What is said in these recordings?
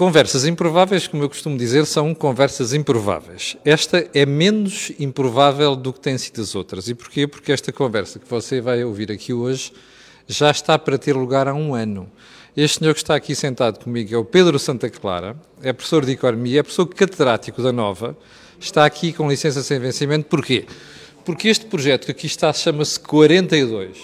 Conversas improváveis, como eu costumo dizer, são conversas improváveis. Esta é menos improvável do que têm sido as outras. E porquê? Porque esta conversa que você vai ouvir aqui hoje já está para ter lugar há um ano. Este senhor que está aqui sentado comigo é o Pedro Santa Clara, é professor de Economia, é professor catedrático da Nova, está aqui com licença sem vencimento. Porquê? Porque este projeto que aqui está chama-se 42.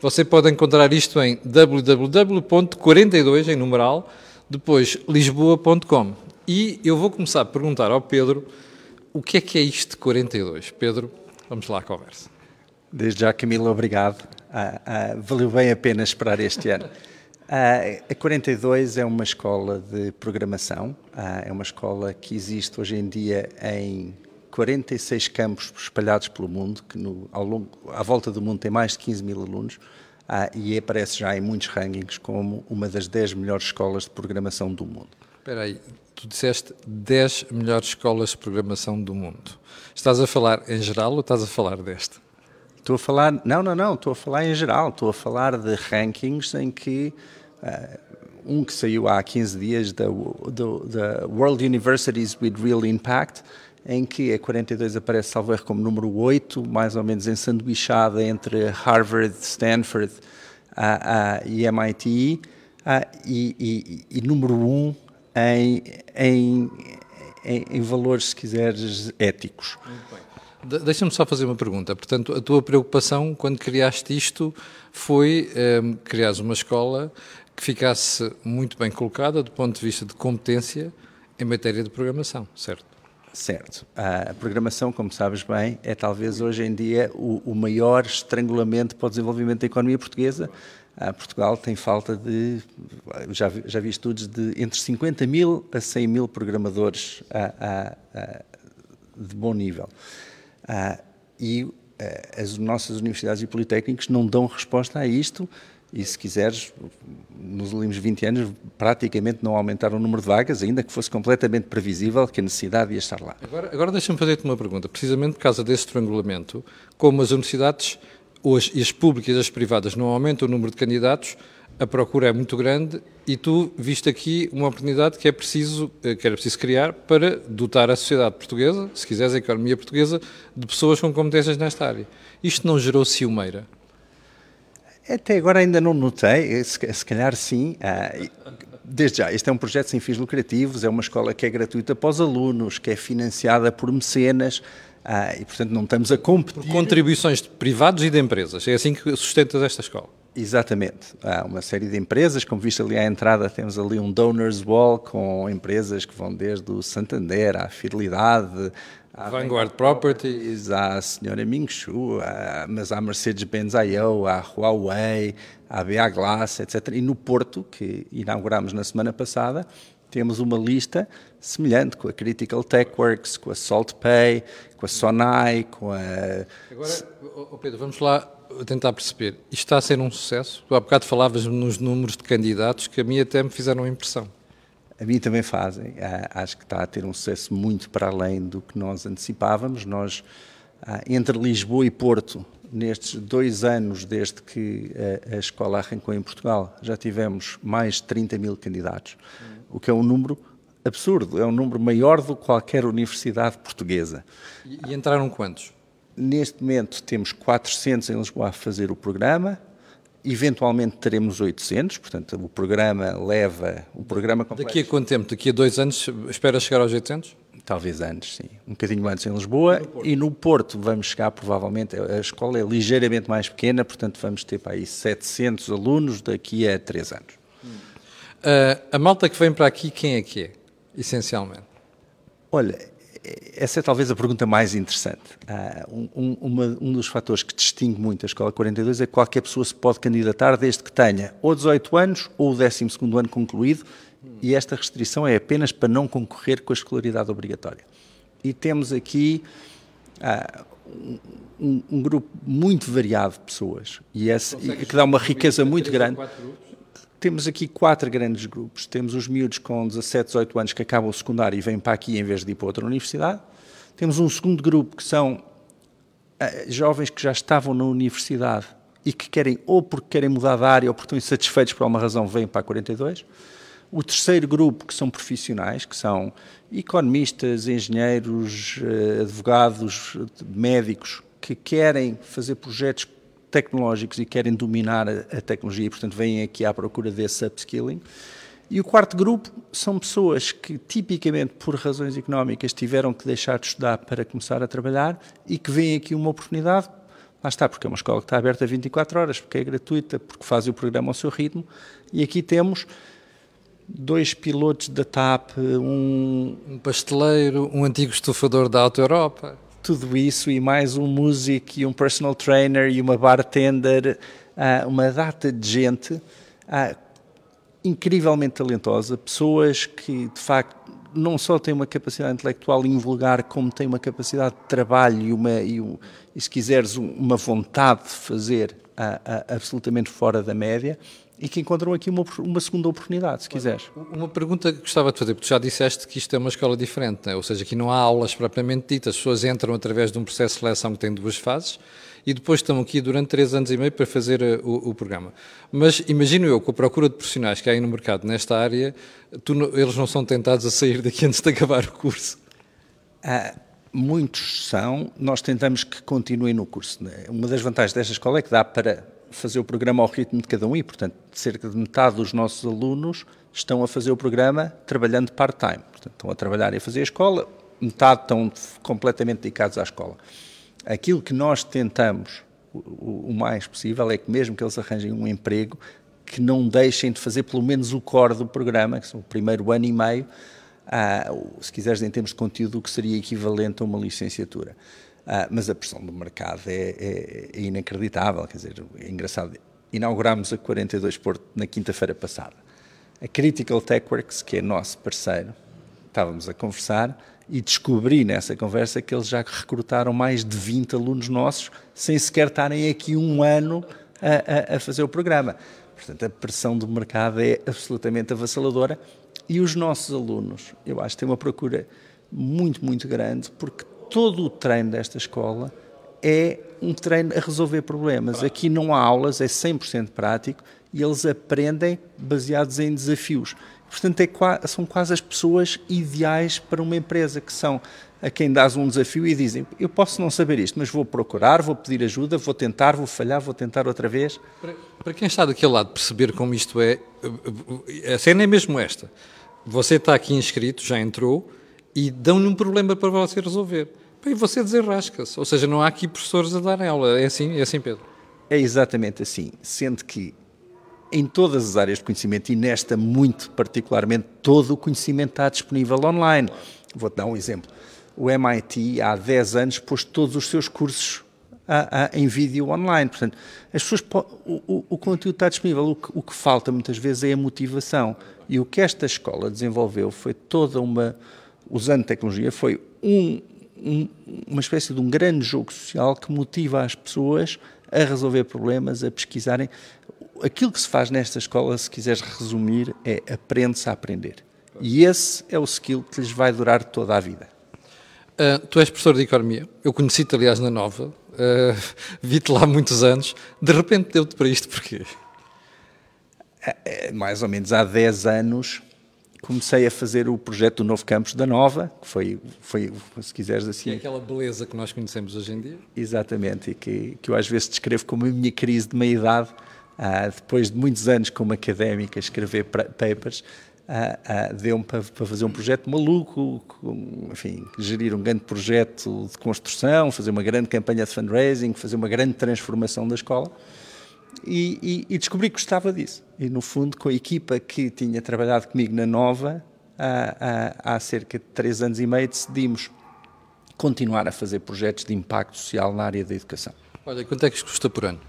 Você pode encontrar isto em www.42, em numeral, depois lisboa.com. E eu vou começar a perguntar ao Pedro o que é que é isto de 42. Pedro, vamos lá à conversa. Desde já, Camilo, obrigado. Ah, ah, valeu bem a pena esperar este ano. Ah, a 42 é uma escola de programação, ah, é uma escola que existe hoje em dia em 46 campos espalhados pelo mundo, que no, ao longo, à volta do mundo tem mais de 15 mil alunos ah, e aparece já em muitos rankings como uma das 10 melhores escolas de programação do mundo. Espera aí, tu disseste 10 melhores escolas de programação do mundo. Estás a falar em geral ou estás a falar desta? Estou a falar, não, não, não, estou a falar em geral, estou a falar de rankings em que uh, um que saiu há 15 dias da, da World Universities with Real Impact, em que a 42 aparece, salvo erro, como número 8, mais ou menos ensanduichada entre Harvard, Stanford uh, uh, e MIT, uh, e, e, e, número 1 em, em, em, em, valores, se quiseres, éticos. Deixa-me só fazer uma pergunta. Portanto, a tua preocupação quando criaste isto foi um, ehm, criar uma escola que ficasse muito bem colocada do ponto de vista de competência em matéria de programação, certo? Certo. A programação, como sabes bem, é talvez hoje em dia o, o maior estrangulamento para o desenvolvimento da economia portuguesa. A Portugal tem falta de, já, já vi estudos, de entre 50 mil a 100 mil programadores a, a, a, de bom nível. e as nossas universidades e politécnicos não dão resposta a isto e se quiseres, nos últimos 20 anos, praticamente não aumentaram o número de vagas, ainda que fosse completamente previsível que a necessidade ia estar lá. Agora, agora deixa-me fazer-te uma pergunta. Precisamente por causa desse estrangulamento, como as universidades, hoje, e as públicas e as privadas, não aumentam o número de candidatos, a procura é muito grande e tu viste aqui uma oportunidade que é preciso, eh, que era preciso criar para dotar a sociedade portuguesa, se quiseres a economia portuguesa, de pessoas com competências nesta área. Isto não gerou ciumeira? Até agora ainda não notei, se calhar sim. Ah, desde já, este é um projeto sem fins lucrativos, é uma escola que é gratuita para os alunos, que é financiada por mecenas, ah, e portanto não estamos a competir. Por contribuições de privados e de empresas, é assim que sustentas esta escola? Exatamente. Há uma série de empresas, como viste ali à entrada, temos ali um Donors Wall com empresas que vão desde o Santander à Fidelidade, Há Vanguard Properties. A senhora Ming Shu, há, mas há Mercedes-Benz I.O., há Huawei, há BA Glass, etc. E no Porto, que inauguramos na semana passada, temos uma lista semelhante com a Critical TechWorks, com a SaltPay, com a Sonai, com a... Agora, oh Pedro, vamos lá tentar perceber. Isto está a ser um sucesso? Tu há bocado falavas nos números de candidatos que a mim até me fizeram impressão a mim também fazem. Ah, acho que está a ter um sucesso muito para além do que nós antecipávamos. Nós, ah, entre Lisboa e Porto, nestes dois anos desde que a, escola arrancou em Portugal, já tivemos mais de 30 mil candidatos, o que é um número absurdo, é um número maior do que qualquer universidade portuguesa. E, e entraram quantos? Neste momento temos 400 em Lisboa a fazer o programa, Eventualmente teremos 800, portanto o programa leva o programa completo. Daqui a quanto tempo? Daqui a dois anos espera chegar aos 800? Talvez antes, sim. Um bocadinho antes em Lisboa no, e no Porto vamos chegar provavelmente, a escola é ligeiramente mais pequena, portanto vamos ter para aí 700 alunos daqui a três anos. Uh, a malta que vem para aqui, quem é que é, essencialmente? Olha, essa é talvez a pergunta mais interessante. Uh, um, uma, um, dos fatores que distingue muito a Escola 42 é que qualquer pessoa se pode candidatar desde que tenha ou 18 anos ou o 12 ano concluído, e esta restrição é apenas para não concorrer com a escolaridade obrigatória. E temos aqui uh, um, um, grupo muito variado de pessoas, e, esse, e que dá uma riqueza muito grande temos aqui quatro grandes grupos. Temos os miúdos com 17, 18 anos que acabam o secundário e vêm para aqui em vez de ir para outra universidade. Temos um segundo grupo que são uh, jovens que já estavam na universidade e que querem, ou porque querem mudar de área ou porque estão insatisfeitos por alguma razão, vêm para a 42. O terceiro grupo, que são profissionais, que são economistas, engenheiros, eh, advogados, médicos, que querem fazer projetos tecnológicos e querem dominar a, a tecnologia e, portanto, vêm aqui à procura desse upskilling. E o quarto grupo são pessoas que, tipicamente por razões económicas, tiveram que deixar de estudar para começar a trabalhar e que veem aqui uma oportunidade. Lá está, porque é uma escola que está aberta 24 horas, porque é gratuita, porque faz o programa ao seu ritmo. E aqui temos dois pilotos da TAP, um... um pasteleiro, um antigo estufador da Auto Europa. Tudo isso e mais um músico e um personal trainer e uma bartender, ah, uma data de gente ah, incrivelmente talentosa, pessoas que de facto não só têm uma capacidade intelectual invulgar, como têm uma capacidade de trabalho e, uma, e, e se quiseres, uma vontade de fazer a, absolutamente fora da média e que encontram aqui uma, uma segunda oportunidade, se quiseres. Uma pergunta que gostava de fazer, porque tu já disseste que isto é uma escola diferente, né? ou seja, aqui não há aulas propriamente ditas, as pessoas entram através de um processo de seleção que tem duas fases e depois estão aqui durante três anos e meio para fazer eh, o, o programa. Mas imagino eu, com a procura de profissionais que há aí no mercado nesta área, tu, eles não são tentados a sair daqui antes de acabar o curso? Ah, muitos são, nós tentamos que continuem no curso. Né? Uma das vantagens desta escola é que dá para fazer o programa ao ritmo de cada um e, portanto, cerca de metade dos nossos alunos estão a fazer o programa trabalhando part-time. Portanto, estão a trabalhar e a fazer a escola, metade estão completamente dedicados à escola. Aquilo que nós tentamos o, o mais possível é que mesmo que eles arranjem um emprego, que não deixem de fazer pelo menos o core do programa, que são o primeiro ano e meio, ah, se quiseres em termos de conteúdo, o que seria equivalente a uma licenciatura. Ah, mas a pressão do mercado é, é, é, inacreditável, quer dizer, é engraçado. Inaugurámos a 42 Porto na quinta-feira passada. A Critical TechWorks, que é nosso parceiro, estávamos a conversar e descobri nessa conversa que eles já recrutaram mais de 20 alunos nossos sem sequer estarem aqui um ano a, a, a fazer o programa. Portanto, a pressão do mercado é absolutamente avassaladora e os nossos alunos, eu acho têm uma procura muito, muito grande, porque todo o treino desta escola é um treino a resolver problemas. Aqui não há aulas, é 100% prático e eles aprendem baseados em desafios. Portanto, é, são quase as pessoas ideais para uma empresa, que são a quem dás um desafio e dizem: Eu posso não saber isto, mas vou procurar, vou pedir ajuda, vou tentar, vou falhar, vou tentar outra vez. Para, para quem está daquele lado perceber como isto é, a cena é mesmo esta. Você está aqui inscrito, já entrou, e dão-lhe um problema para você resolver. E você desenrasca-se. Ou seja, não há aqui professores a dar aula. É assim, é assim, Pedro? É exatamente assim. Sendo que em todas as áreas de conhecimento e nesta muito particularmente, todo o conhecimento está disponível online. Vou-te dar um exemplo. O MIT há 10 anos pôs todos os seus cursos a, a, em vídeo online. Portanto, as pessoas, o, o, o conteúdo está disponível. O que, o que falta muitas vezes é a motivação. E o que esta escola desenvolveu foi toda uma, usando tecnologia, foi um, um, uma espécie de um grande jogo social que motiva as pessoas a resolver problemas, a pesquisarem. Aquilo que se faz nesta escola, se quiseres resumir, é aprende-se a aprender. E esse é o skill que lhes vai durar toda a vida. Uh, tu és professor de Economia, eu conheci-te, aliás, na Nova, uh, vi-te lá há muitos anos, de repente deu-te para isto porquê? É, mais ou menos há 10 anos comecei a fazer o projeto do novo campus da Nova, que foi, foi se quiseres assim... é aquela beleza que nós conhecemos hoje em dia. Exatamente, e que, que eu às vezes descrevo como a minha crise de meia-idade, ah, depois de muitos anos como académica escrever papers, ah, ah, deu-me para, para, fazer um projeto maluco, enfim, gerir um grande projeto de construção, fazer uma grande campanha de fundraising, fazer uma grande transformação da escola, e, e, e, descobri que gostava disso. E, no fundo, com a equipa que tinha trabalhado comigo na Nova, há, há, há cerca de três anos e meio, decidimos continuar a fazer projetos de impacto social na área da educação. Olha, quanto é que isto custa por ano?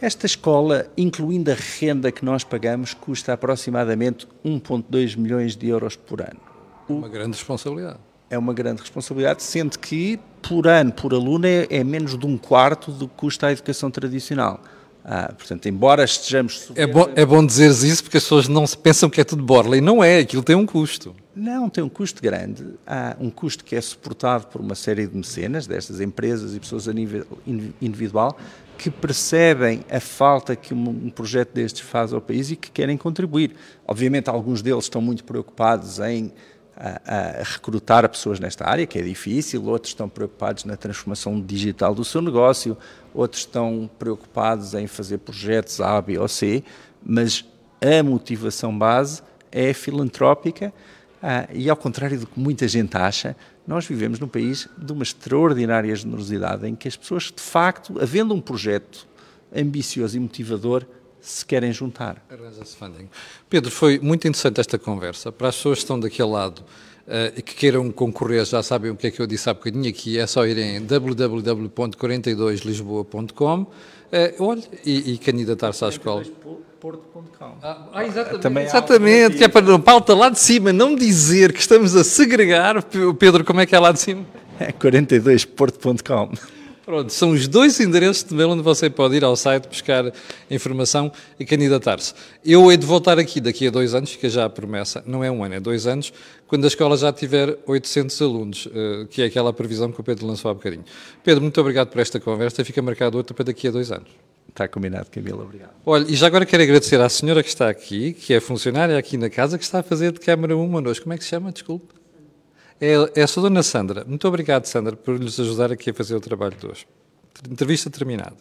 Esta escola, incluindo a renda que nós pagamos, custa aproximadamente 1,2 milhões de euros por ano. Uma grande responsabilidade é uma grande responsabilidade, sendo que por ano, por aluno, é, é menos de um quarto do que custa a educação tradicional. Ah, portanto, embora estejamos. É bom, é bom dizeres isso porque as pessoas não se pensam que é tudo borla e não é, aquilo tem um custo. Não, tem um custo grande. Há um custo que é suportado por uma série de mecenas, destas empresas e pessoas a nível individual, que percebem a falta que um, projeto destes faz ao país e que querem contribuir. Obviamente, alguns deles estão muito preocupados em a, recrutar pessoas nesta área, que é difícil, outros estão preocupados na transformação digital do seu negócio, outros estão preocupados em fazer projetos A, B ou C, mas a motivação base é filantrópica ah, e, ao contrário do que muita gente acha, nós vivemos num país de uma extraordinária generosidade em que as pessoas, de facto, havendo um projeto ambicioso e motivador, se querem juntar. Pedro, foi muito interessante esta conversa. Para as pessoas que estão daquele lado uh, e que queiram concorrer, já sabem o que é que eu disse há bocadinho aqui, é só irem em www.42lisboa.com uh, olhe, e, e candidatar-se à escola. Ah, ah, exatamente, Também exatamente que é para a pauta lá de cima não dizer que estamos a segregar. Pedro, como é que é lá de cima? É 42porto.com. Pronto, são os dois endereços de mail onde você pode ir ao site buscar informação e candidatar-se. Eu hei de voltar aqui daqui a dois anos, fica já a promessa, não é um ano, é dois anos, quando a escola já tiver 800 alunos, eh, que é aquela previsão que o Pedro lançou há bocadinho. Pedro, muito obrigado por esta conversa, fica marcado outra para daqui a dois anos. Está combinado, Camila, obrigado. Olha, e já agora quero agradecer à senhora que está aqui, que é funcionária aqui na casa, que está a fazer de câmara 1 connosco. Como é que se chama? Desculpe. É, é a sua dona Sandra. Muito obrigado, Sandra, por nos ajudar aqui a fazer o trabalho de hoje. Entrevista terminada.